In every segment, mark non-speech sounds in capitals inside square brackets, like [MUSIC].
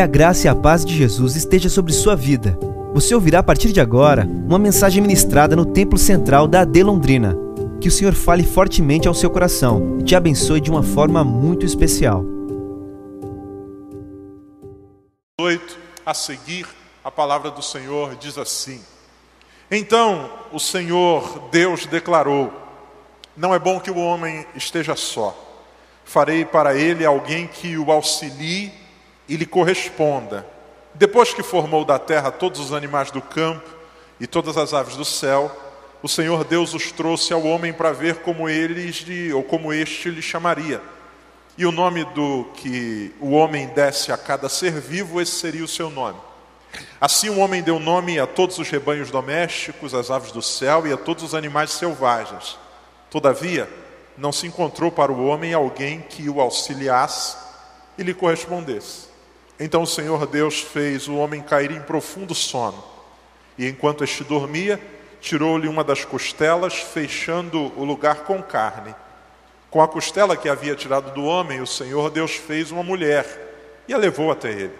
Que a graça e a paz de Jesus esteja sobre sua vida. Você ouvirá a partir de agora uma mensagem ministrada no Templo Central da AD Londrina. Que o Senhor fale fortemente ao seu coração e te abençoe de uma forma muito especial. 8 a seguir, a palavra do Senhor diz assim: Então o Senhor Deus declarou: Não é bom que o homem esteja só. Farei para ele alguém que o auxilie e lhe corresponda. Depois que formou da terra todos os animais do campo e todas as aves do céu, o Senhor Deus os trouxe ao homem para ver como eles ou como este lhe chamaria. E o nome do que o homem desse a cada ser vivo, esse seria o seu nome. Assim o homem deu nome a todos os rebanhos domésticos, às aves do céu e a todos os animais selvagens. Todavia, não se encontrou para o homem alguém que o auxiliasse e lhe correspondesse. Então o Senhor Deus fez o homem cair em profundo sono. E enquanto este dormia, tirou-lhe uma das costelas, fechando o lugar com carne. Com a costela que havia tirado do homem, o Senhor Deus fez uma mulher e a levou até ele.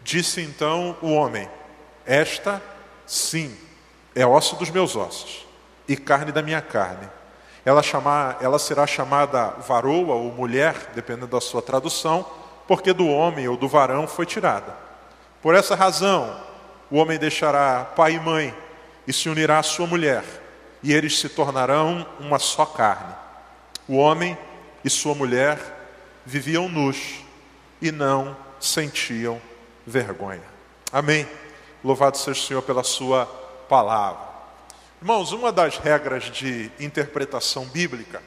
Disse então o homem: Esta, sim, é osso dos meus ossos e carne da minha carne. Ela, chamar, ela será chamada varoa ou mulher, dependendo da sua tradução, porque do homem ou do varão foi tirada. Por essa razão, o homem deixará pai e mãe e se unirá à sua mulher, e eles se tornarão uma só carne. O homem e sua mulher viviam nus e não sentiam vergonha. Amém. Louvado seja o Senhor pela sua palavra. Irmãos, uma das regras de interpretação bíblica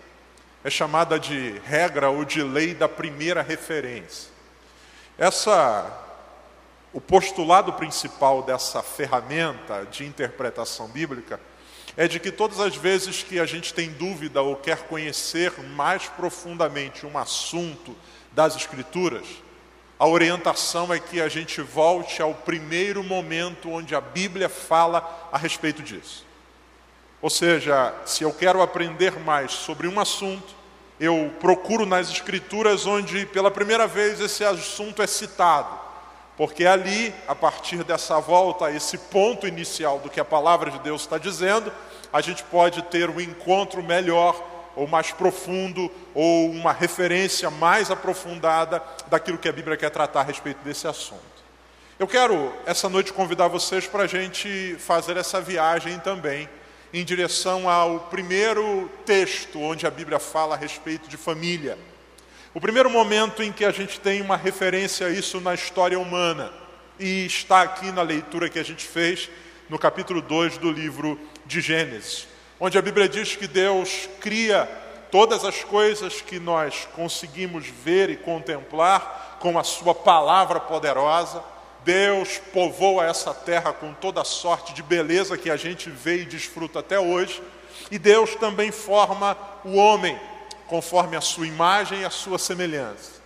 é chamada de regra ou de lei da primeira referência. Essa o postulado principal dessa ferramenta de interpretação bíblica é de que todas as vezes que a gente tem dúvida ou quer conhecer mais profundamente um assunto das escrituras, a orientação é que a gente volte ao primeiro momento onde a Bíblia fala a respeito disso. Ou seja, se eu quero aprender mais sobre um assunto, eu procuro nas Escrituras onde pela primeira vez esse assunto é citado, porque ali, a partir dessa volta esse ponto inicial do que a palavra de Deus está dizendo, a gente pode ter um encontro melhor ou mais profundo ou uma referência mais aprofundada daquilo que a Bíblia quer tratar a respeito desse assunto. Eu quero essa noite convidar vocês para a gente fazer essa viagem também em direção ao primeiro texto onde a Bíblia fala a respeito de família. O primeiro momento em que a gente tem uma referência a isso na história humana, e está aqui na leitura que a gente fez no capítulo 2 do livro de Gênesis, onde a Bíblia diz que Deus cria todas as coisas que nós conseguimos ver e contemplar com a Sua palavra poderosa Deus povoa essa terra com toda sorte de beleza que a gente vê e desfruta até hoje. E Deus também forma o homem conforme a sua imagem e a sua semelhança.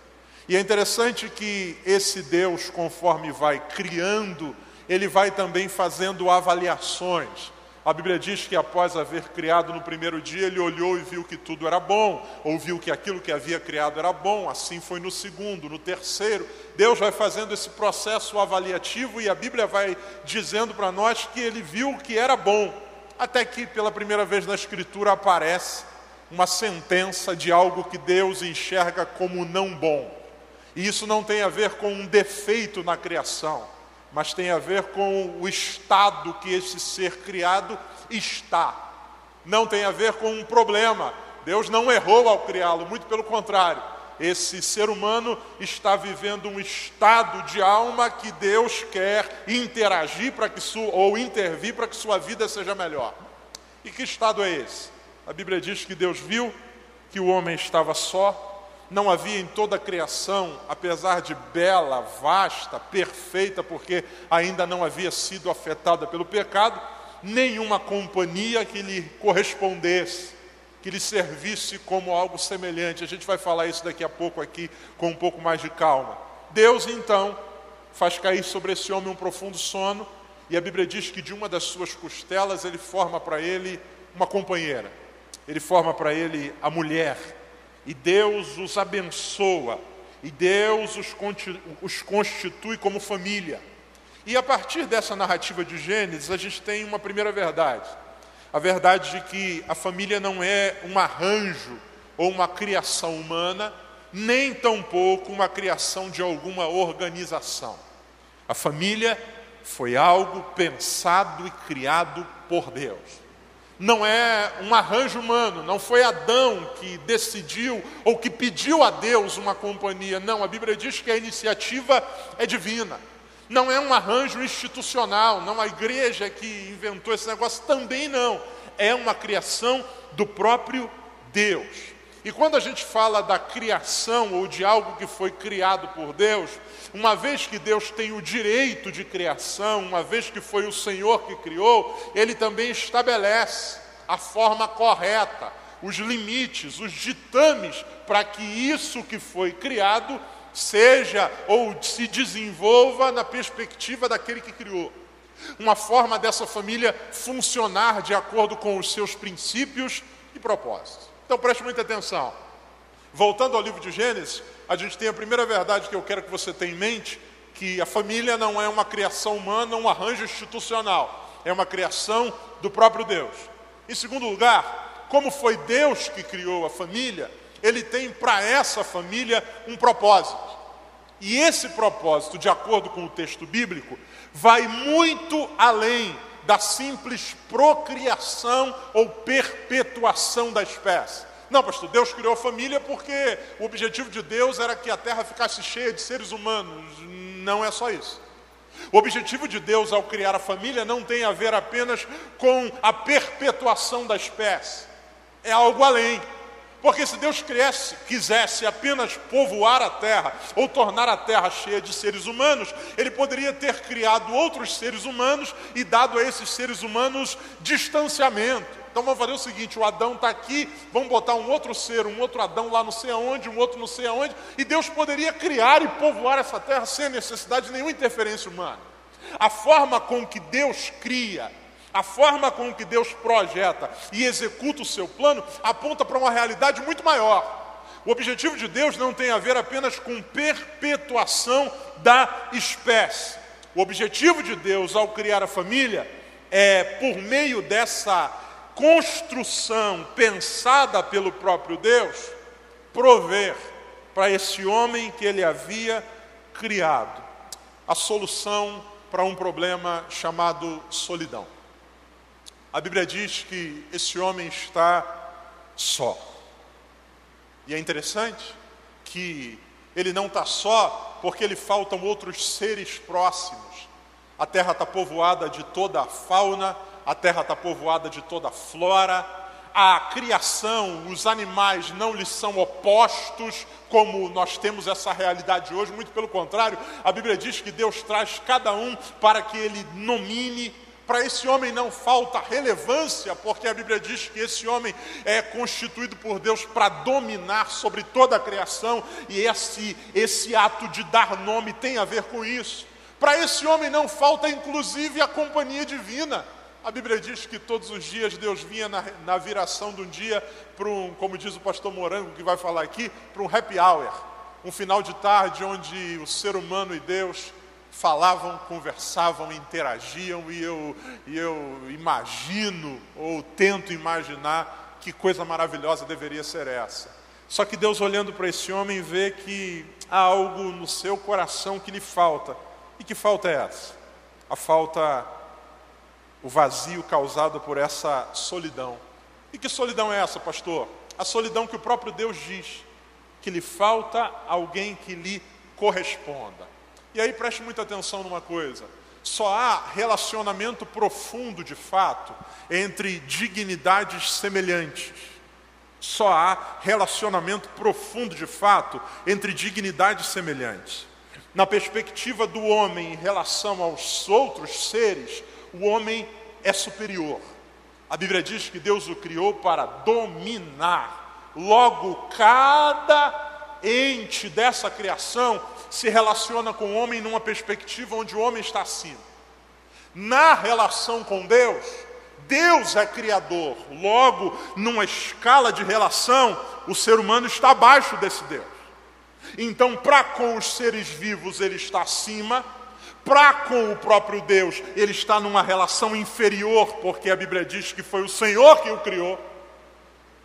E é interessante que esse Deus, conforme vai criando, ele vai também fazendo avaliações a Bíblia diz que após haver criado no primeiro dia, ele olhou e viu que tudo era bom, ou viu que aquilo que havia criado era bom, assim foi no segundo, no terceiro. Deus vai fazendo esse processo avaliativo e a Bíblia vai dizendo para nós que ele viu que era bom, até que pela primeira vez na Escritura aparece uma sentença de algo que Deus enxerga como não bom. E isso não tem a ver com um defeito na criação mas tem a ver com o estado que esse ser criado está. Não tem a ver com um problema. Deus não errou ao criá-lo, muito pelo contrário. Esse ser humano está vivendo um estado de alma que Deus quer interagir para que sua, ou intervir para que sua vida seja melhor. E que estado é esse? A Bíblia diz que Deus viu que o homem estava só, não havia em toda a criação, apesar de bela, vasta, perfeita, porque ainda não havia sido afetada pelo pecado, nenhuma companhia que lhe correspondesse, que lhe servisse como algo semelhante. A gente vai falar isso daqui a pouco aqui com um pouco mais de calma. Deus então faz cair sobre esse homem um profundo sono, e a Bíblia diz que de uma das suas costelas ele forma para ele uma companheira. Ele forma para ele a mulher e Deus os abençoa e Deus os, constitui como família. E a partir dessa narrativa de Gênesis, a gente tem uma primeira verdade. A verdade de que a família não é um arranjo ou uma criação humana, nem tampouco uma criação de alguma organização. A família foi algo pensado e criado por Deus não é um arranjo humano, não foi Adão que decidiu ou que pediu a Deus uma companhia. Não, a Bíblia diz que a iniciativa é divina. Não é um arranjo institucional, não a igreja que inventou esse negócio, também não. É uma criação do próprio Deus. E quando a gente fala da criação ou de algo que foi criado por Deus, uma vez que Deus tem o direito de criação, uma vez que foi o Senhor que criou, Ele também estabelece a forma correta, os limites, os ditames para que isso que foi criado seja ou se desenvolva na perspectiva daquele que criou. Uma forma dessa família funcionar de acordo com os seus princípios e propósitos. Então preste muita atenção. Voltando ao livro de Gênesis, a gente tem a primeira verdade que eu quero que você tenha em mente, que a família não é uma criação humana, um arranjo institucional, é uma criação do próprio Deus. Em segundo lugar, como foi Deus que criou a família, ele tem para essa família um propósito. E esse propósito, de acordo com o texto bíblico, vai muito além da simples procriação ou perpetuação da espécie. Não, pastor, Deus criou a família porque o objetivo de Deus era que a terra ficasse cheia de seres humanos. Não é só isso. O objetivo de Deus ao criar a família não tem a ver apenas com a perpetuação da espécie, é algo além. Porque se Deus criasse, quisesse apenas povoar a terra ou tornar a terra cheia de seres humanos, Ele poderia ter criado outros seres humanos e dado a esses seres humanos distanciamento. Então vamos fazer o seguinte: o Adão está aqui, vamos botar um outro ser, um outro Adão lá não sei aonde, um outro não sei aonde, e Deus poderia criar e povoar essa terra sem necessidade de nenhuma interferência humana. A forma com que Deus cria a forma com que Deus projeta e executa o seu plano aponta para uma realidade muito maior. O objetivo de Deus não tem a ver apenas com perpetuação da espécie. O objetivo de Deus ao criar a família é, por meio dessa construção pensada pelo próprio Deus, prover para esse homem que ele havia criado a solução para um problema chamado solidão. A Bíblia diz que esse homem está só. E é interessante que ele não está só porque lhe faltam outros seres próximos. A terra está povoada de toda a fauna, a terra está povoada de toda a flora, a criação, os animais não lhe são opostos, como nós temos essa realidade hoje, muito pelo contrário, a Bíblia diz que Deus traz cada um para que ele nomine, para esse homem não falta relevância, porque a Bíblia diz que esse homem é constituído por Deus para dominar sobre toda a criação, e esse, esse ato de dar nome tem a ver com isso. Para esse homem não falta, inclusive, a companhia divina. A Bíblia diz que todos os dias Deus vinha na, na viração de um dia para um, como diz o pastor Morango, que vai falar aqui, para um happy hour. Um final de tarde onde o ser humano e Deus falavam, conversavam, interagiam e eu, e eu imagino ou tento imaginar que coisa maravilhosa deveria ser essa. Só que Deus, olhando para esse homem, vê que há algo no seu coração que lhe falta. E que falta é essa? A falta, o vazio causado por essa solidão. E que solidão é essa, pastor? A solidão que o próprio Deus diz, que lhe falta alguém que lhe corresponda. E aí preste muita atenção numa coisa: só há relacionamento profundo de fato entre dignidades semelhantes. Só há relacionamento profundo de fato entre dignidades semelhantes. Na perspectiva do homem em relação aos outros seres, o homem é superior. A Bíblia diz que Deus o criou para dominar. Logo, cada ente dessa criação se relaciona com o homem numa perspectiva onde o homem está acima. Na relação com Deus, Deus é criador. Logo, numa escala de relação, o ser humano está abaixo desse Deus. Então, para com os seres vivos, ele está acima, para com o próprio Deus, ele está numa relação inferior, porque a Bíblia diz que foi o Senhor que o criou.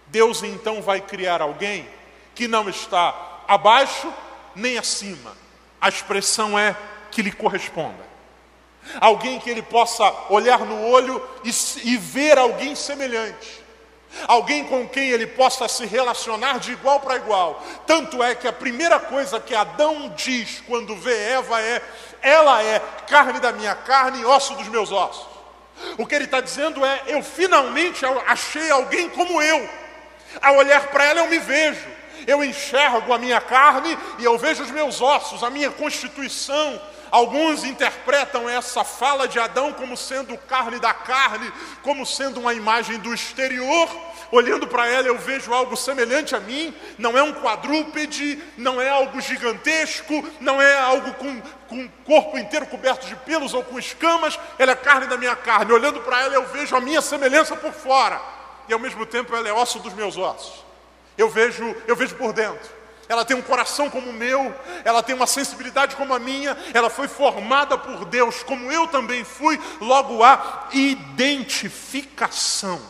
Deus então vai criar alguém que não está abaixo nem acima. A expressão é que lhe corresponda. Alguém que ele possa olhar no olho e, e ver alguém semelhante. Alguém com quem ele possa se relacionar de igual para igual. Tanto é que a primeira coisa que Adão diz quando vê Eva é: ela é carne da minha carne e osso dos meus ossos. O que ele está dizendo é: eu finalmente achei alguém como eu. Ao olhar para ela, eu me vejo. Eu enxergo a minha carne e eu vejo os meus ossos, a minha constituição, Alguns interpretam essa fala de Adão como sendo carne da carne, como sendo uma imagem do exterior. Olhando para ela, eu vejo algo semelhante a mim. Não é um quadrúpede, não é algo gigantesco, não é algo com, com o corpo inteiro coberto de pelos ou com escamas. Ela é carne da minha carne. Olhando para ela, eu vejo a minha semelhança por fora, e ao mesmo tempo ela é osso dos meus ossos. Eu vejo, eu vejo por dentro ela tem um coração como o meu, ela tem uma sensibilidade como a minha, ela foi formada por Deus, como eu também fui, logo há identificação.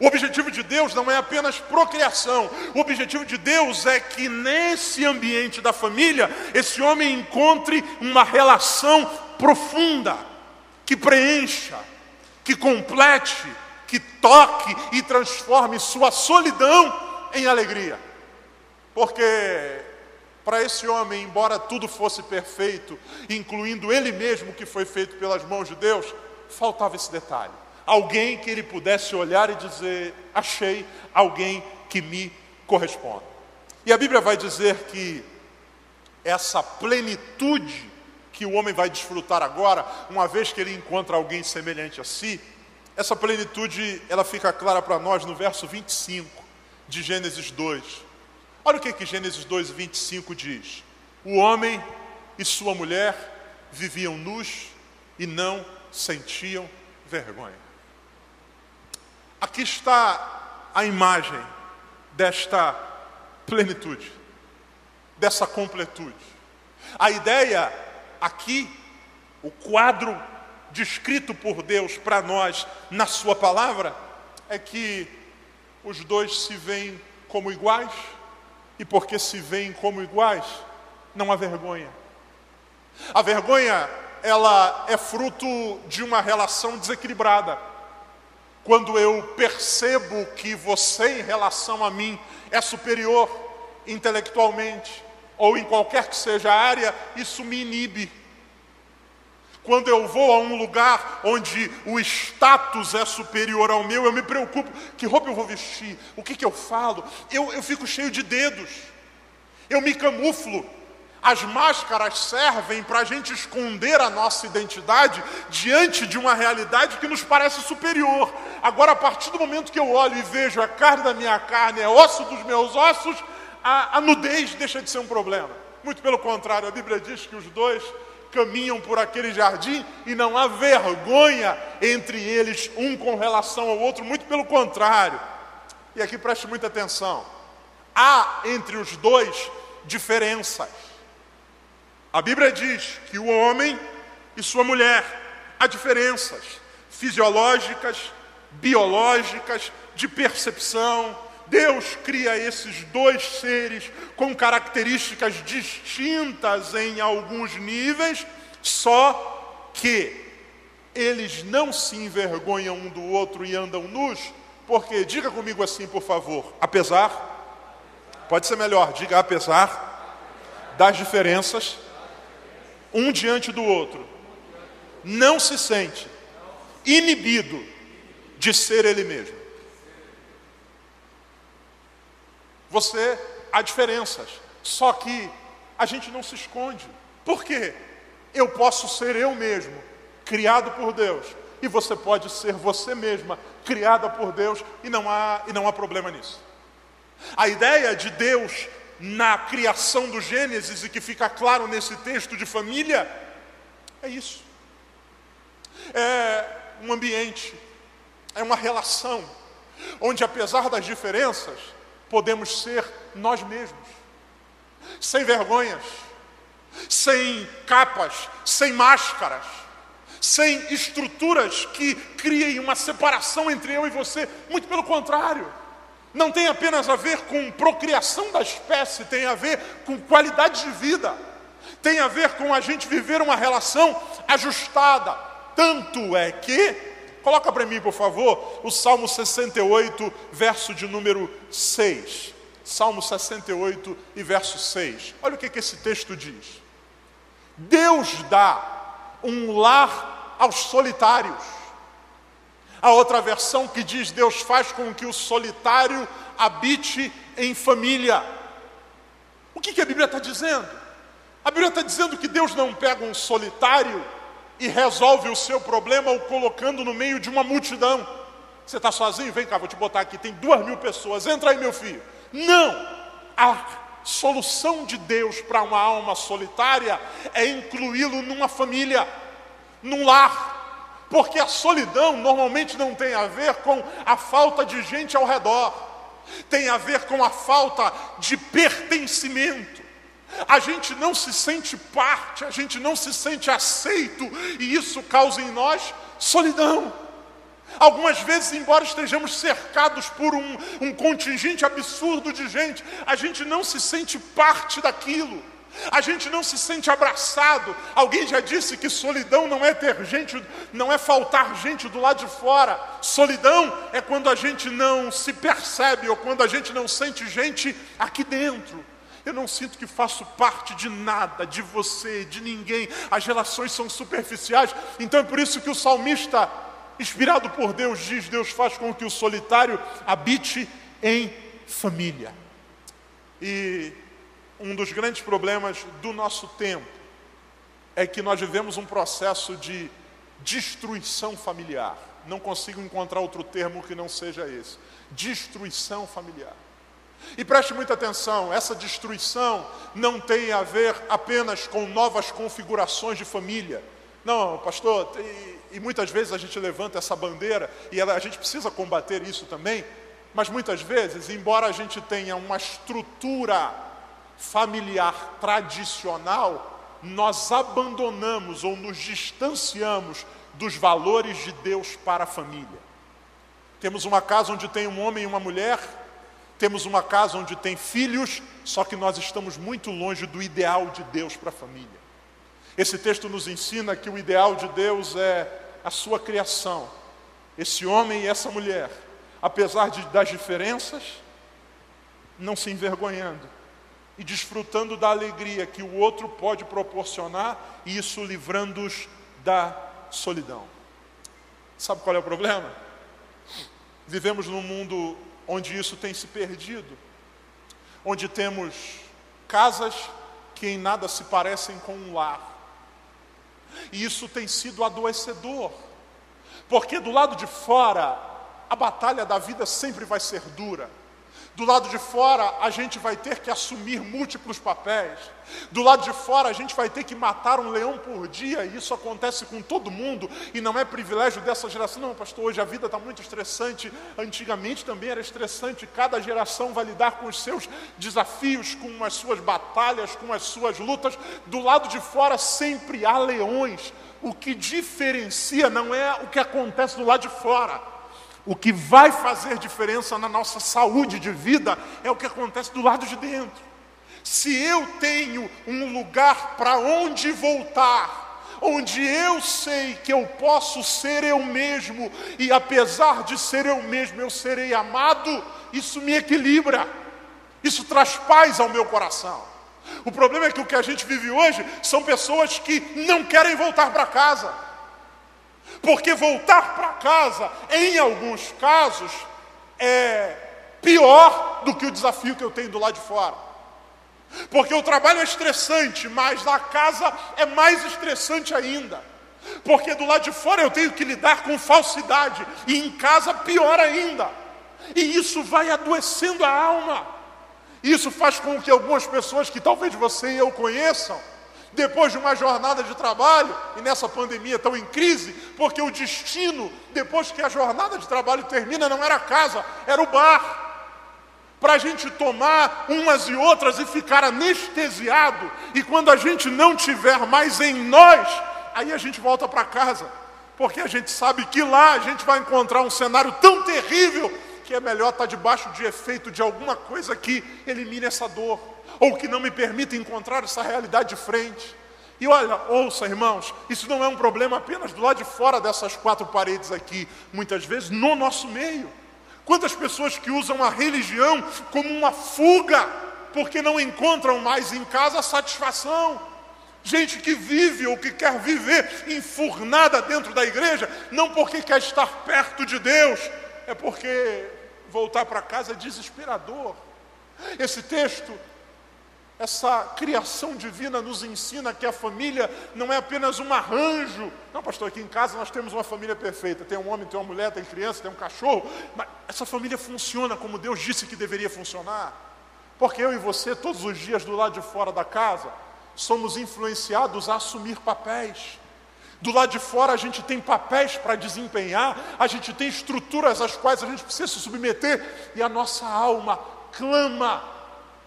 O objetivo de Deus não é apenas procriação, o objetivo de Deus é que nesse ambiente da família, esse homem encontre uma relação profunda, que preencha, que complete, que toque e transforme sua solidão em alegria. Porque para esse homem, embora tudo fosse perfeito, incluindo ele mesmo que foi feito pelas mãos de Deus, faltava esse detalhe. Alguém que ele pudesse olhar e dizer: Achei alguém que me corresponde. E a Bíblia vai dizer que essa plenitude que o homem vai desfrutar agora, uma vez que ele encontra alguém semelhante a si, essa plenitude ela fica clara para nós no verso 25 de Gênesis 2. Olha o que, que Gênesis 2, 25 diz: O homem e sua mulher viviam nus e não sentiam vergonha. Aqui está a imagem desta plenitude, dessa completude. A ideia aqui, o quadro descrito por Deus para nós na Sua palavra, é que os dois se veem como iguais e porque se veem como iguais, não há vergonha. A vergonha, ela é fruto de uma relação desequilibrada. Quando eu percebo que você, em relação a mim, é superior intelectualmente, ou em qualquer que seja a área, isso me inibe. Quando eu vou a um lugar onde o status é superior ao meu, eu me preocupo: que roupa eu vou vestir? O que, que eu falo? Eu, eu fico cheio de dedos, eu me camuflo. As máscaras servem para a gente esconder a nossa identidade diante de uma realidade que nos parece superior. Agora, a partir do momento que eu olho e vejo a carne da minha carne, é osso dos meus ossos, a, a nudez deixa de ser um problema. Muito pelo contrário, a Bíblia diz que os dois caminham por aquele jardim e não há vergonha entre eles, um com relação ao outro, muito pelo contrário. E aqui preste muita atenção: há entre os dois diferenças. A Bíblia diz que o homem e sua mulher há diferenças fisiológicas, biológicas, de percepção, Deus cria esses dois seres com características distintas em alguns níveis, só que eles não se envergonham um do outro e andam nus, porque, diga comigo assim, por favor, apesar, pode ser melhor, diga apesar das diferenças, um diante do outro, não se sente inibido de ser ele mesmo. Você há diferenças, só que a gente não se esconde. Por quê? Eu posso ser eu mesmo, criado por Deus, e você pode ser você mesma, criada por Deus, e não há, e não há problema nisso. A ideia de Deus na criação do Gênesis, e que fica claro nesse texto de família, é isso. É um ambiente, é uma relação, onde apesar das diferenças, podemos ser nós mesmos. sem vergonhas, sem capas, sem máscaras, sem estruturas que criem uma separação entre eu e você. Muito pelo contrário. Não tem apenas a ver com procriação da espécie, tem a ver com qualidade de vida, tem a ver com a gente viver uma relação ajustada. Tanto é que, coloca para mim, por favor, o Salmo 68, verso de número 6. Salmo 68 e verso 6. Olha o que, que esse texto diz. Deus dá um lar aos solitários. A outra versão que diz: Deus faz com que o solitário habite em família. O que, que a Bíblia está dizendo? A Bíblia está dizendo que Deus não pega um solitário e resolve o seu problema o colocando no meio de uma multidão. Você está sozinho? Vem cá, vou te botar aqui. Tem duas mil pessoas. Entra aí, meu filho. Não! A solução de Deus para uma alma solitária é incluí-lo numa família, num lar. Porque a solidão normalmente não tem a ver com a falta de gente ao redor, tem a ver com a falta de pertencimento. A gente não se sente parte, a gente não se sente aceito, e isso causa em nós solidão. Algumas vezes, embora estejamos cercados por um, um contingente absurdo de gente, a gente não se sente parte daquilo. A gente não se sente abraçado. Alguém já disse que solidão não é ter gente, não é faltar gente do lado de fora. Solidão é quando a gente não se percebe ou quando a gente não sente gente aqui dentro. Eu não sinto que faço parte de nada, de você, de ninguém. As relações são superficiais. Então é por isso que o salmista inspirado por Deus, diz: Deus faz com que o solitário habite em família. E um dos grandes problemas do nosso tempo é que nós vivemos um processo de destruição familiar. Não consigo encontrar outro termo que não seja esse: destruição familiar. E preste muita atenção, essa destruição não tem a ver apenas com novas configurações de família. Não, pastor, e muitas vezes a gente levanta essa bandeira e ela, a gente precisa combater isso também, mas muitas vezes, embora a gente tenha uma estrutura familiar tradicional, nós abandonamos ou nos distanciamos dos valores de Deus para a família. Temos uma casa onde tem um homem e uma mulher, temos uma casa onde tem filhos, só que nós estamos muito longe do ideal de Deus para a família. Esse texto nos ensina que o ideal de Deus é a sua criação. Esse homem e essa mulher, apesar de, das diferenças, não se envergonhando e desfrutando da alegria que o outro pode proporcionar, e isso livrando-os da solidão. Sabe qual é o problema? Vivemos num mundo onde isso tem se perdido, onde temos casas que em nada se parecem com um lar e isso tem sido adoecedor, porque do lado de fora, a batalha da vida sempre vai ser dura. Do lado de fora, a gente vai ter que assumir múltiplos papéis. Do lado de fora, a gente vai ter que matar um leão por dia, e isso acontece com todo mundo, e não é privilégio dessa geração. Não, pastor, hoje a vida está muito estressante. Antigamente também era estressante. Cada geração vai lidar com os seus desafios, com as suas batalhas, com as suas lutas. Do lado de fora, sempre há leões. O que diferencia não é o que acontece do lado de fora o que vai fazer diferença na nossa saúde de vida é o que acontece do lado de dentro. Se eu tenho um lugar para onde voltar, onde eu sei que eu posso ser eu mesmo, e apesar de ser eu mesmo, eu serei amado, isso me equilibra, isso traz paz ao meu coração. O problema é que o que a gente vive hoje são pessoas que não querem voltar para casa porque voltar para casa, em alguns casos, é pior do que o desafio que eu tenho do lado de fora. Porque o trabalho é estressante, mas na casa é mais estressante ainda. Porque do lado de fora eu tenho que lidar com falsidade, e em casa pior ainda. E isso vai adoecendo a alma. Isso faz com que algumas pessoas que talvez você e eu conheçam, depois de uma jornada de trabalho, e nessa pandemia tão em crise, porque o destino, depois que a jornada de trabalho termina, não era a casa, era o bar. para a gente tomar umas e outras e ficar anestesiado, e quando a gente não tiver mais em nós, aí a gente volta para casa, porque a gente sabe que lá a gente vai encontrar um cenário tão terrível que é melhor estar debaixo de efeito de alguma coisa que elimine essa dor, ou que não me permita encontrar essa realidade de frente. E olha, ouça, irmãos, isso não é um problema apenas do lado de fora dessas quatro paredes aqui, muitas vezes no nosso meio. Quantas pessoas que usam a religião como uma fuga, porque não encontram mais em casa satisfação. Gente que vive ou que quer viver enfurnada dentro da igreja, não porque quer estar perto de Deus, é porque voltar para casa é desesperador. Esse texto essa criação divina nos ensina que a família não é apenas um arranjo. Não, pastor, aqui em casa nós temos uma família perfeita. Tem um homem, tem uma mulher, tem criança, tem um cachorro. Mas essa família funciona como Deus disse que deveria funcionar. Porque eu e você, todos os dias do lado de fora da casa, somos influenciados a assumir papéis. Do lado de fora a gente tem papéis para desempenhar, a gente tem estruturas às quais a gente precisa se submeter, e a nossa alma clama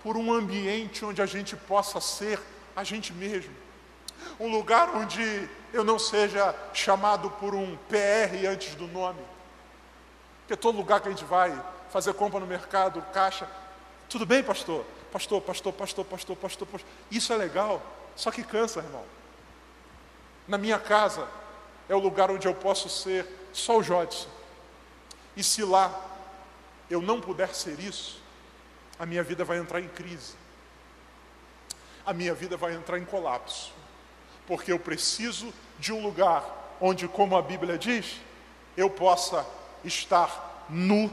por um ambiente onde a gente possa ser a gente mesmo. Um lugar onde eu não seja chamado por um PR antes do nome. Porque todo lugar que a gente vai fazer compra no mercado, caixa, tudo bem, pastor? Pastor, pastor, pastor, pastor, pastor, pastor. Isso é legal, só que cansa, irmão. Na minha casa é o lugar onde eu posso ser só o Jodson. E se lá eu não puder ser isso, a minha vida vai entrar em crise. A minha vida vai entrar em colapso. Porque eu preciso de um lugar onde, como a Bíblia diz, eu possa estar nu,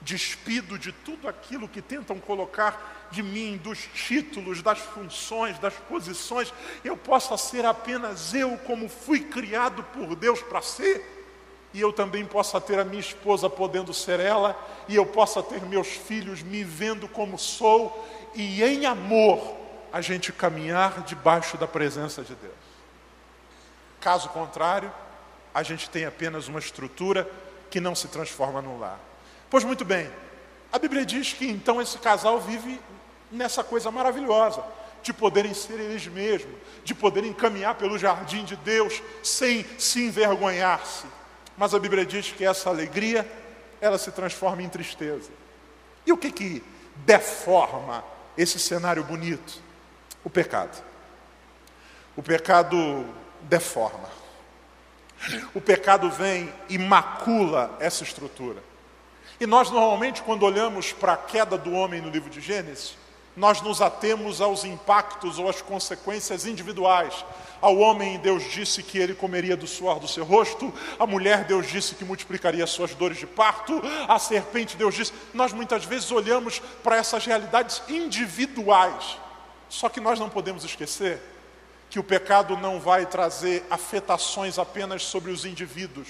despido de tudo aquilo que tentam colocar de mim, dos títulos, das funções, das posições, eu possa ser apenas eu, como fui criado por Deus para ser e eu também possa ter a minha esposa podendo ser ela, e eu possa ter meus filhos me vendo como sou, e em amor a gente caminhar debaixo da presença de Deus. Caso contrário, a gente tem apenas uma estrutura que não se transforma no lar. Pois muito bem, a Bíblia diz que então esse casal vive nessa coisa maravilhosa de poderem ser eles mesmos, de poderem caminhar pelo jardim de Deus sem se envergonhar-se mas a Bíblia diz que essa alegria, ela se transforma em tristeza. E o que que deforma esse cenário bonito? O pecado. O pecado deforma. O pecado vem e macula essa estrutura. E nós normalmente, quando olhamos para a queda do homem no livro de Gênesis, nós nos atemos aos impactos ou às consequências individuais. Ao homem, Deus disse que ele comeria do suor do seu rosto, a mulher, Deus disse que multiplicaria suas dores de parto, a serpente, Deus disse. Nós muitas vezes olhamos para essas realidades individuais, só que nós não podemos esquecer que o pecado não vai trazer afetações apenas sobre os indivíduos,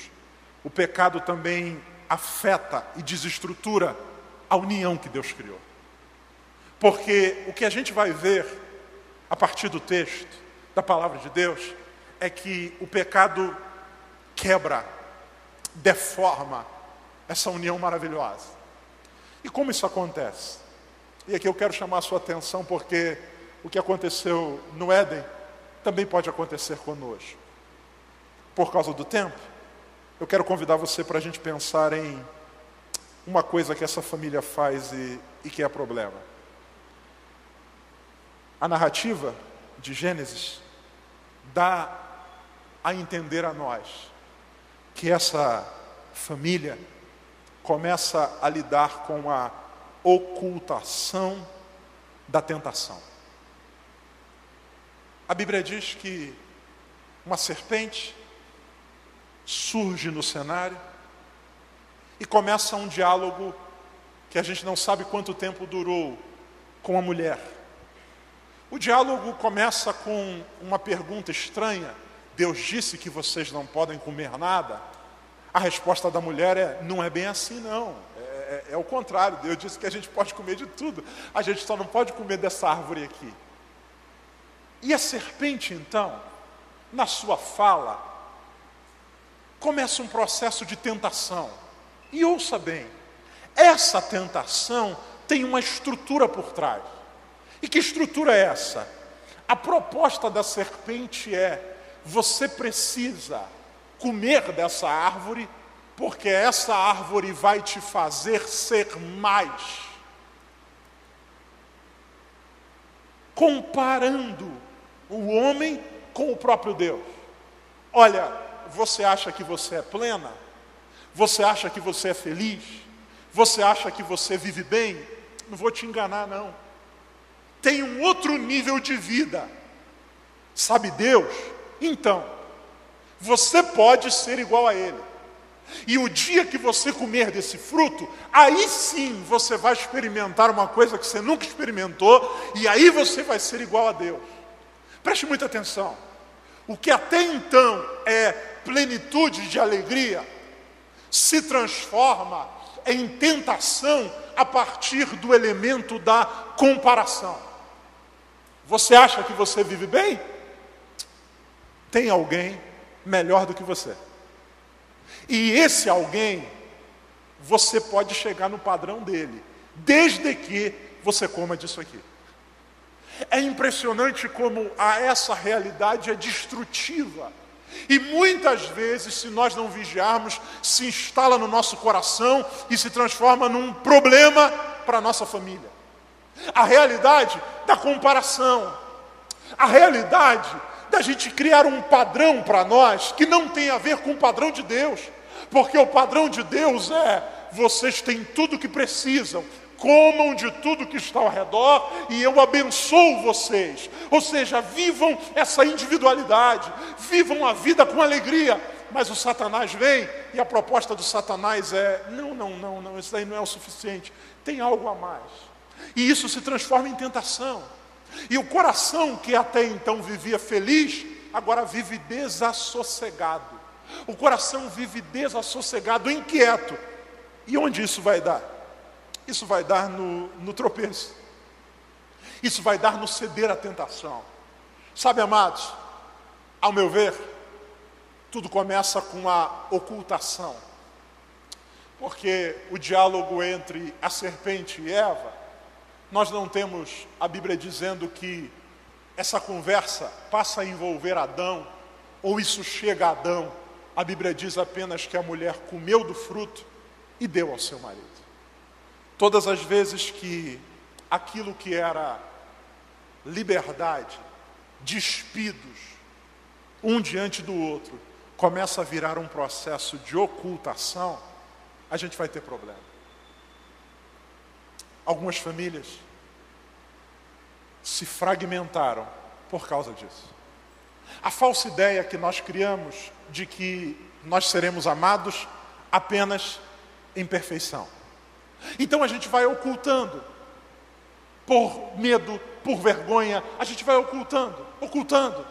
o pecado também afeta e desestrutura a união que Deus criou. Porque o que a gente vai ver a partir do texto, da palavra de Deus, é que o pecado quebra, deforma essa união maravilhosa. E como isso acontece? E aqui eu quero chamar a sua atenção porque o que aconteceu no Éden também pode acontecer conosco. Por causa do tempo, eu quero convidar você para a gente pensar em uma coisa que essa família faz e, e que é problema. A narrativa de Gênesis dá a entender a nós que essa família começa a lidar com a ocultação da tentação. A Bíblia diz que uma serpente surge no cenário e começa um diálogo que a gente não sabe quanto tempo durou com a mulher. O diálogo começa com uma pergunta estranha: Deus disse que vocês não podem comer nada? A resposta da mulher é: não é bem assim, não. É, é, é o contrário. Deus disse que a gente pode comer de tudo, a gente só não pode comer dessa árvore aqui. E a serpente, então, na sua fala, começa um processo de tentação. E ouça bem, Essa tentação tem uma estrutura por trás. E que estrutura é essa? A proposta da serpente é: você precisa comer dessa árvore, porque essa árvore vai te fazer ser mais. Comparando o homem com o próprio Deus. Olha, você acha que você é plena? Você acha que você é feliz? Você acha que você vive bem? Não vou te enganar, não. Tem um outro nível de vida. Sabe Deus? Então, você pode ser igual a Ele. E o dia que você comer desse fruto, aí sim você vai experimentar uma coisa que você nunca experimentou, e aí você vai ser igual a Deus. Preste muita atenção. O que até então é plenitude de alegria, se transforma em tentação a partir do elemento da comparação. Você acha que você vive bem? Tem alguém melhor do que você. E esse alguém, você pode chegar no padrão dele, desde que você coma disso aqui. É impressionante como a essa realidade é destrutiva. E muitas vezes, se nós não vigiarmos, se instala no nosso coração e se transforma num problema para a nossa família. A realidade da comparação, a realidade da gente criar um padrão para nós que não tem a ver com o padrão de Deus, porque o padrão de Deus é: vocês têm tudo o que precisam, comam de tudo que está ao redor e eu abençoo vocês. Ou seja, vivam essa individualidade, vivam a vida com alegria. Mas o Satanás vem e a proposta do Satanás é: não, não, não, não, isso daí não é o suficiente, tem algo a mais. E isso se transforma em tentação. E o coração que até então vivia feliz, agora vive desassossegado. O coração vive desassossegado, inquieto. E onde isso vai dar? Isso vai dar no, no tropeço. Isso vai dar no ceder à tentação. Sabe, amados, ao meu ver, tudo começa com a ocultação. Porque o diálogo entre a serpente e Eva nós não temos a Bíblia dizendo que essa conversa passa a envolver Adão, ou isso chega a Adão. A Bíblia diz apenas que a mulher comeu do fruto e deu ao seu marido. Todas as vezes que aquilo que era liberdade, despidos, um diante do outro, começa a virar um processo de ocultação, a gente vai ter problema. Algumas famílias se fragmentaram por causa disso. A falsa ideia que nós criamos de que nós seremos amados apenas em perfeição. Então a gente vai ocultando, por medo, por vergonha, a gente vai ocultando, ocultando.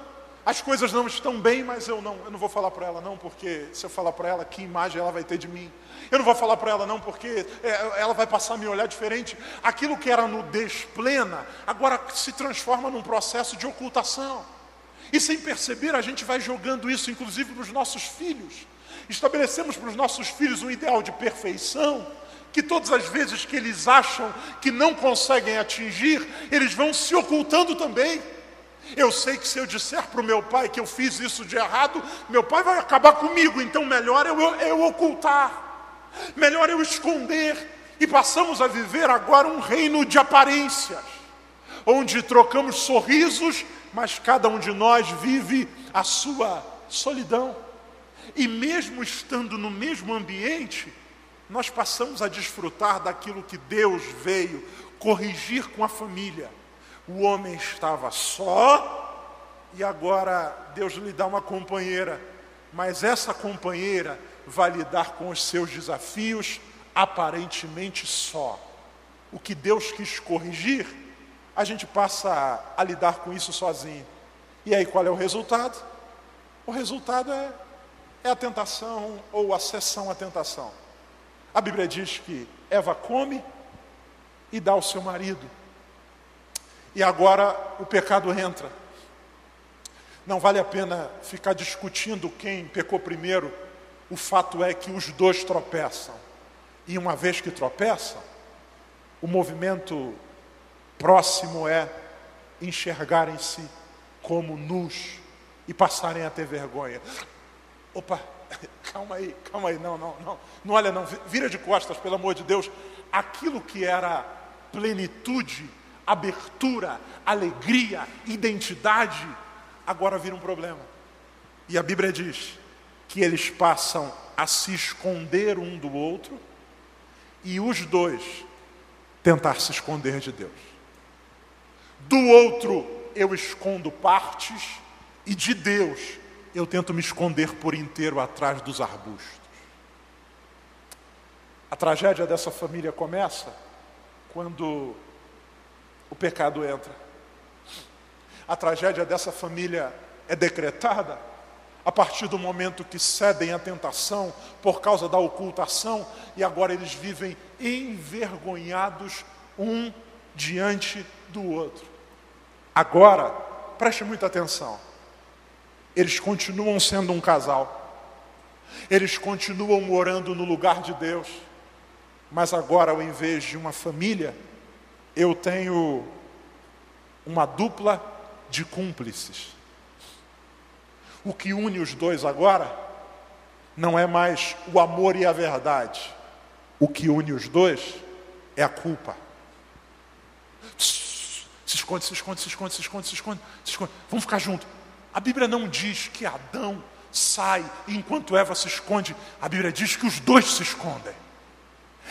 As coisas não estão bem, mas eu não, eu não vou falar para ela não, porque se eu falar para ela, que imagem ela vai ter de mim? Eu não vou falar para ela não, porque é, ela vai passar a me olhar diferente. Aquilo que era nudez plena, agora se transforma num processo de ocultação. E sem perceber, a gente vai jogando isso, inclusive, para os nossos filhos. Estabelecemos para os nossos filhos um ideal de perfeição, que todas as vezes que eles acham que não conseguem atingir, eles vão se ocultando também. Eu sei que se eu disser para o meu pai que eu fiz isso de errado, meu pai vai acabar comigo, então melhor eu, eu ocultar, melhor eu esconder. E passamos a viver agora um reino de aparências, onde trocamos sorrisos, mas cada um de nós vive a sua solidão. E mesmo estando no mesmo ambiente, nós passamos a desfrutar daquilo que Deus veio corrigir com a família o homem estava só e agora Deus lhe dá uma companheira, mas essa companheira vai lidar com os seus desafios aparentemente só. O que Deus quis corrigir, a gente passa a, a lidar com isso sozinho. E aí qual é o resultado? O resultado é, é a tentação ou a cessão à tentação. A Bíblia diz que Eva come e dá ao seu marido. E agora o pecado entra. Não vale a pena ficar discutindo quem pecou primeiro. O fato é que os dois tropeçam. E uma vez que tropeçam, o movimento próximo é enxergarem-se como nus e passarem a ter vergonha. Opa, [LAUGHS] calma aí, calma aí, não, não, não, não olha não, vira de costas, pelo amor de Deus. Aquilo que era plenitude, abertura, alegria, identidade, agora vira um problema. E a Bíblia diz que eles passam a se esconder um do outro e os dois tentar se esconder de Deus. Do outro eu escondo partes e de Deus eu tento me esconder por inteiro atrás dos arbustos. A tragédia dessa família começa quando o pecado entra. A tragédia dessa família é decretada a partir do momento que cedem à tentação por causa da ocultação e agora eles vivem envergonhados um diante do outro. Agora, preste muita atenção. Eles continuam sendo um casal. Eles continuam morando no lugar de Deus. Mas agora, ao invés de uma família, eu tenho uma dupla de cúmplices. O que une os dois agora não é mais o amor e a verdade. O que une os dois é a culpa. Se esconde, se esconde, se esconde, se esconde, se esconde, se esconde. Vamos ficar juntos. A Bíblia não diz que Adão sai enquanto Eva se esconde. A Bíblia diz que os dois se escondem.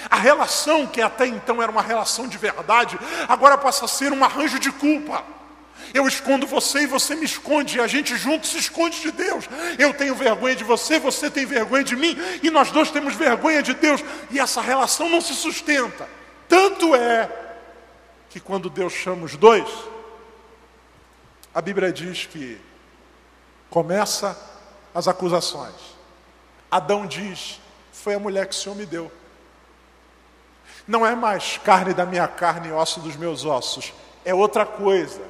A relação que até então era uma relação de verdade, agora passa a ser um arranjo de culpa. Eu escondo você e você me esconde, e a gente junto se esconde de Deus. Eu tenho vergonha de você, você tem vergonha de mim, e nós dois temos vergonha de Deus, e essa relação não se sustenta. Tanto é que quando Deus chama os dois, a Bíblia diz que começa as acusações. Adão diz: Foi a mulher que o Senhor me deu. Não é mais carne da minha carne e osso dos meus ossos, é outra coisa.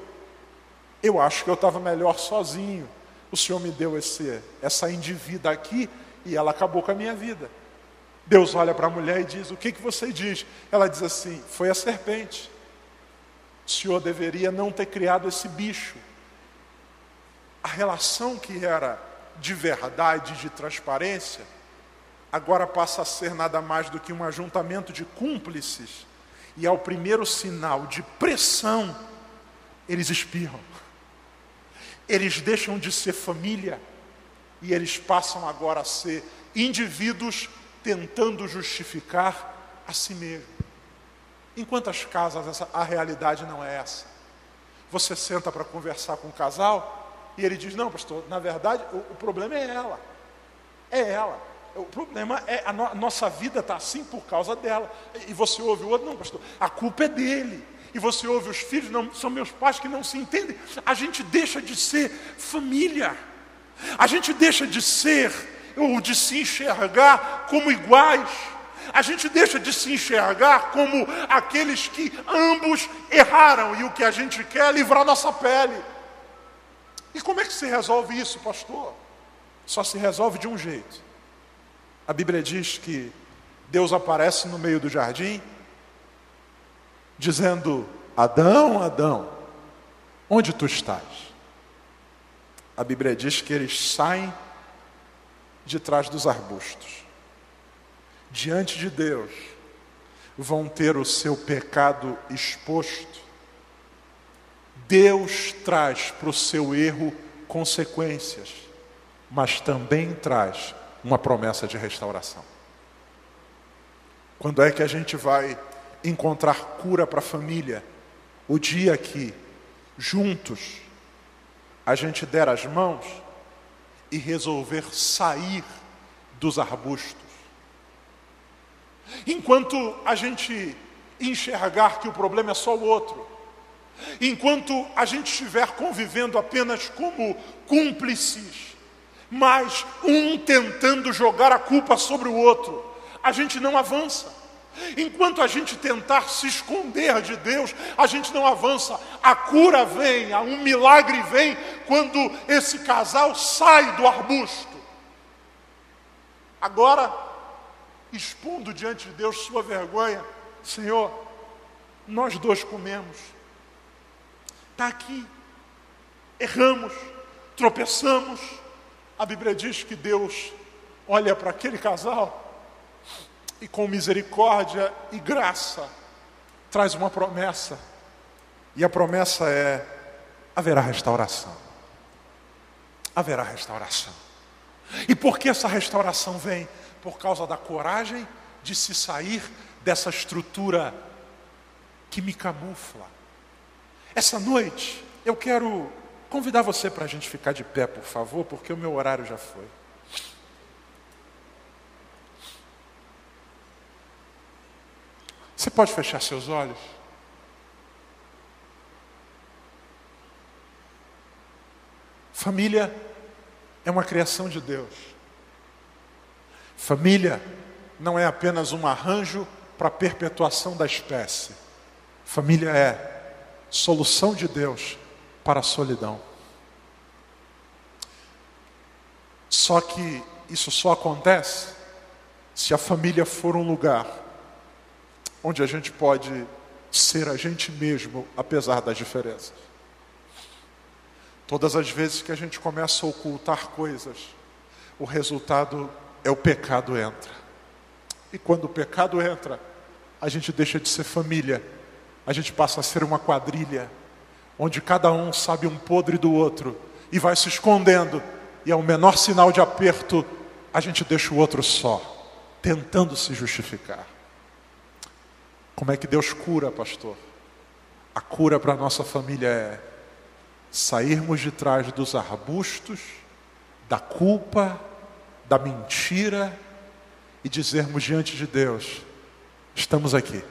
Eu acho que eu estava melhor sozinho. O Senhor me deu esse, essa indivídua aqui e ela acabou com a minha vida. Deus olha para a mulher e diz: O que, que você diz? Ela diz assim: Foi a serpente. O Senhor deveria não ter criado esse bicho. A relação que era de verdade, de transparência, agora passa a ser nada mais do que um ajuntamento de cúmplices. E ao primeiro sinal de pressão, eles espirram eles deixam de ser família e eles passam agora a ser indivíduos tentando justificar a si mesmo. Em quantas casas essa, a realidade não é essa? Você senta para conversar com o casal e ele diz: Não, pastor, na verdade o, o problema é ela. É ela. O problema é a, no, nossa vida está assim por causa dela. E você ouve o outro: Não, pastor, a culpa é dele e você ouve os filhos, não são meus pais que não se entendem. A gente deixa de ser família. A gente deixa de ser ou de se enxergar como iguais. A gente deixa de se enxergar como aqueles que ambos erraram e o que a gente quer é livrar nossa pele. E como é que se resolve isso, pastor? Só se resolve de um jeito. A Bíblia diz que Deus aparece no meio do jardim dizendo: Adão, Adão, onde tu estás? A Bíblia diz que eles saem de trás dos arbustos. Diante de Deus, vão ter o seu pecado exposto. Deus traz para o seu erro consequências, mas também traz uma promessa de restauração. Quando é que a gente vai encontrar cura para a família, o dia que, juntos, a gente der as mãos e resolver sair dos arbustos. Enquanto a gente enxergar que o problema é só o outro, enquanto a gente estiver convivendo apenas como cúmplices, mas um tentando jogar a culpa sobre o outro, a gente não avança. Enquanto a gente tentar se esconder de Deus, a gente não avança. A cura vem, um milagre vem quando esse casal sai do arbusto. Agora, expondo diante de Deus sua vergonha. Senhor, nós dois comemos. Está aqui. Erramos, tropeçamos. A Bíblia diz que Deus olha para aquele casal e com misericórdia e graça traz uma promessa. E a promessa é: haverá restauração. Haverá restauração. E por que essa restauração vem? Por causa da coragem de se sair dessa estrutura que me camufla. Essa noite, eu quero convidar você para a gente ficar de pé, por favor, porque o meu horário já foi. Você pode fechar seus olhos? Família é uma criação de Deus. Família não é apenas um arranjo para a perpetuação da espécie. Família é solução de Deus para a solidão. Só que isso só acontece se a família for um lugar onde a gente pode ser a gente mesmo, apesar das diferenças. Todas as vezes que a gente começa a ocultar coisas, o resultado é o pecado entra. E quando o pecado entra, a gente deixa de ser família, a gente passa a ser uma quadrilha, onde cada um sabe um podre do outro e vai se escondendo, e ao menor sinal de aperto, a gente deixa o outro só, tentando se justificar. Como é que Deus cura, pastor? A cura para a nossa família é sairmos de trás dos arbustos, da culpa, da mentira e dizermos diante de Deus: estamos aqui.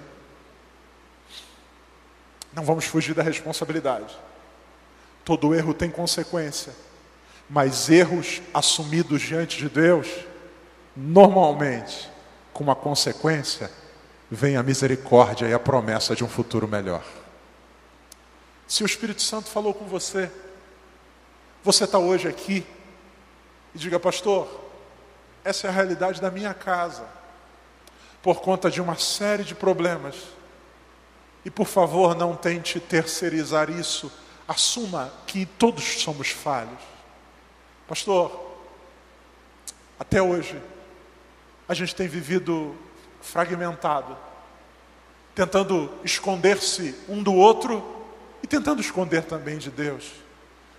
Não vamos fugir da responsabilidade. Todo erro tem consequência, mas erros assumidos diante de Deus, normalmente, com uma consequência, vem a misericórdia e a promessa de um futuro melhor. Se o Espírito Santo falou com você, você está hoje aqui e diga, pastor, essa é a realidade da minha casa, por conta de uma série de problemas. E por favor, não tente terceirizar isso, assuma que todos somos falhos. Pastor, até hoje, a gente tem vivido fragmentado, tentando esconder-se um do outro e tentando esconder também de Deus.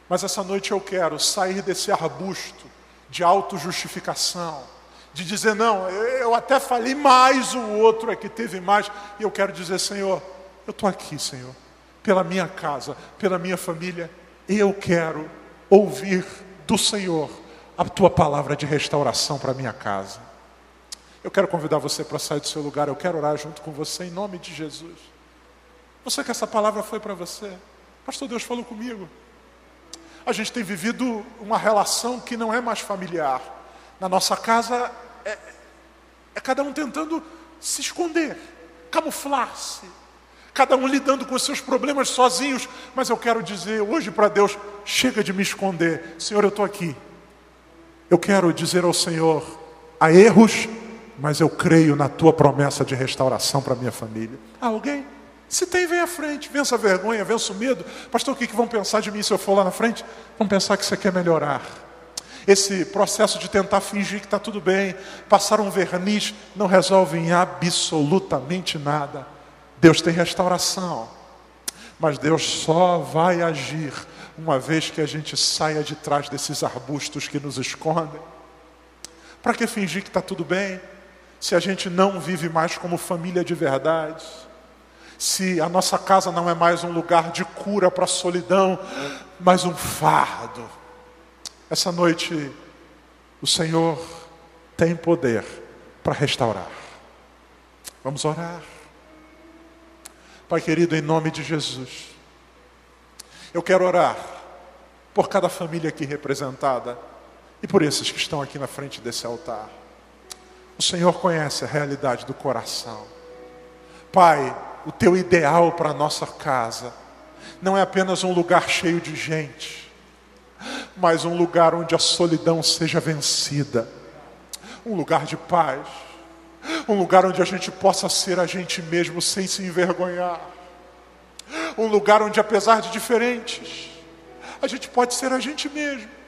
Mas essa noite eu quero sair desse arbusto de autojustificação, de dizer, não, eu até falei mais, o outro é que teve mais, e eu quero dizer, Senhor, eu estou aqui, Senhor, pela minha casa, pela minha família, eu quero ouvir do Senhor a tua palavra de restauração para minha casa. Eu quero convidar você para sair do seu lugar, eu quero orar junto com você em nome de Jesus. Você que essa palavra foi para você. Pastor, Deus falou comigo. A gente tem vivido uma relação que não é mais familiar. Na nossa casa é, é cada um tentando se esconder, camuflar-se. Cada um lidando com seus problemas sozinhos. Mas eu quero dizer hoje para Deus: chega de me esconder. Senhor, eu estou aqui. Eu quero dizer ao Senhor: há erros, mas eu creio na tua promessa de restauração para minha família. Alguém? Se tem, vem à frente, vença a vergonha, vença o medo. Pastor, o que vão pensar de mim se eu for lá na frente? Vão pensar que você quer melhorar. Esse processo de tentar fingir que está tudo bem, passar um verniz, não resolve em absolutamente nada. Deus tem restauração, mas Deus só vai agir uma vez que a gente saia de trás desses arbustos que nos escondem. Para que fingir que está tudo bem, se a gente não vive mais como família de verdade? se a nossa casa não é mais um lugar de cura para a solidão, mas um fardo. Essa noite, o Senhor tem poder para restaurar. Vamos orar. Pai querido, em nome de Jesus, eu quero orar por cada família aqui representada e por esses que estão aqui na frente desse altar. O Senhor conhece a realidade do coração. Pai, o teu ideal para a nossa casa não é apenas um lugar cheio de gente, mas um lugar onde a solidão seja vencida, um lugar de paz, Um lugar onde a gente possa ser a gente mesmo sem se envergonhar. Um lugar onde, apesar de diferentes, a gente pode ser a gente mesmo.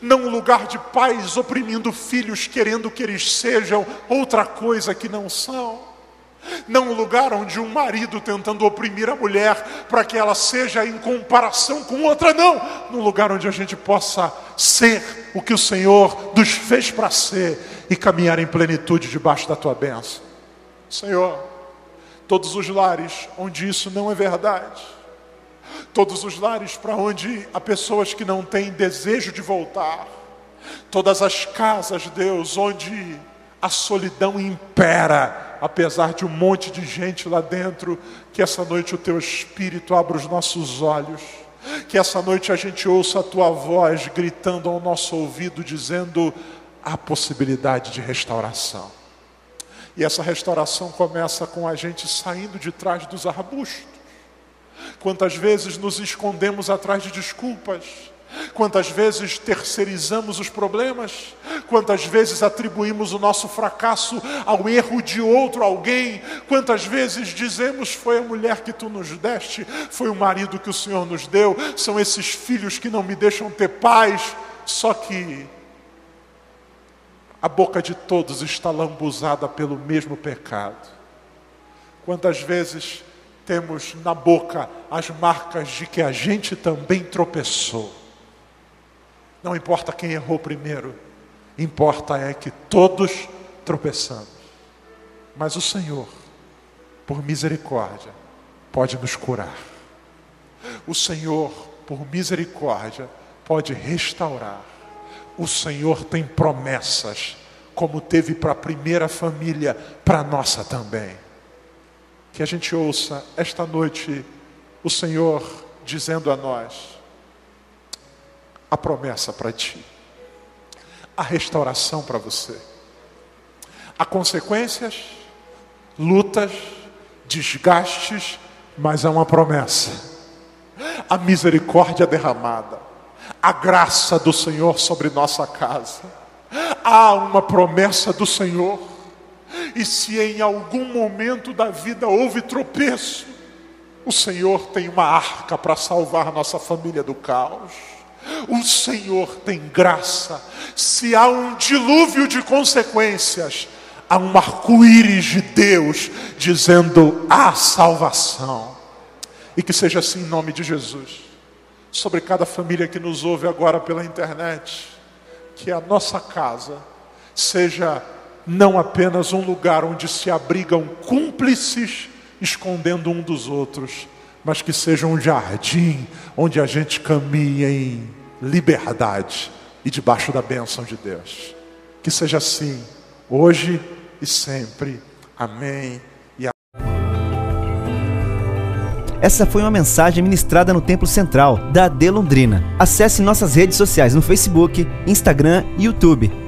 Não um lugar de pais oprimindo filhos, querendo que eles sejam outra coisa que não são. Não um lugar onde um marido tentando oprimir a mulher para que ela seja em comparação com outra, não. Num lugar onde a gente possa ser o que o Senhor nos fez para ser e caminhar em plenitude debaixo da tua bênção. Senhor, todos os lares onde isso não é verdade, todos os lares para onde há pessoas que não têm desejo de voltar, todas as casas, Deus, onde a solidão impera, apesar de um monte de gente lá dentro, que essa noite o teu Espírito abra os nossos olhos, que essa noite a gente ouça a tua voz gritando ao nosso ouvido, dizendo: há possibilidade de restauração. E essa restauração começa com a gente saindo de trás dos arbustos. Quantas vezes nos escondemos atrás de desculpas, Quantas vezes terceirizamos os problemas? Quantas vezes atribuímos o nosso fracasso ao erro de outro alguém? Quantas vezes dizemos foi a mulher que tu nos deste, foi o marido que o Senhor nos deu, são esses filhos que não me deixam ter paz? Só que a boca de todos está lambuzada pelo mesmo pecado. Quantas vezes temos na boca as marcas de que a gente também tropeçou? Não importa quem errou primeiro, importa é que todos tropeçamos. Mas o Senhor, por misericórdia, pode nos curar. O Senhor, por misericórdia, pode restaurar. O Senhor tem promessas, como teve para a primeira família, para a nossa também. Que a gente ouça esta noite o Senhor dizendo a nós: a promessa para ti, a restauração para você. Há consequências, lutas, desgastes, mas há uma promessa. A misericórdia derramada, a graça do Senhor sobre nossa casa. Há uma promessa do Senhor. E se em algum momento da vida houve tropeço, o Senhor tem uma arca para salvar nossa família do caos. O Senhor tem graça. Se há um dilúvio de consequências, há um arco-íris de Deus dizendo há salvação. E que seja assim em nome de Jesus. Sobre cada família que nos ouve agora pela internet, que a nossa casa seja não apenas um lugar onde se abrigam cúmplices escondendo um dos outros, mas que seja um jardim onde a gente caminha em liberdade e debaixo da bênção de Deus. Que seja assim, hoje e sempre. Amém. E Essa foi uma mensagem ministrada no Templo Central da AD Londrina. Acesse nossas redes sociais no Facebook, Instagram e YouTube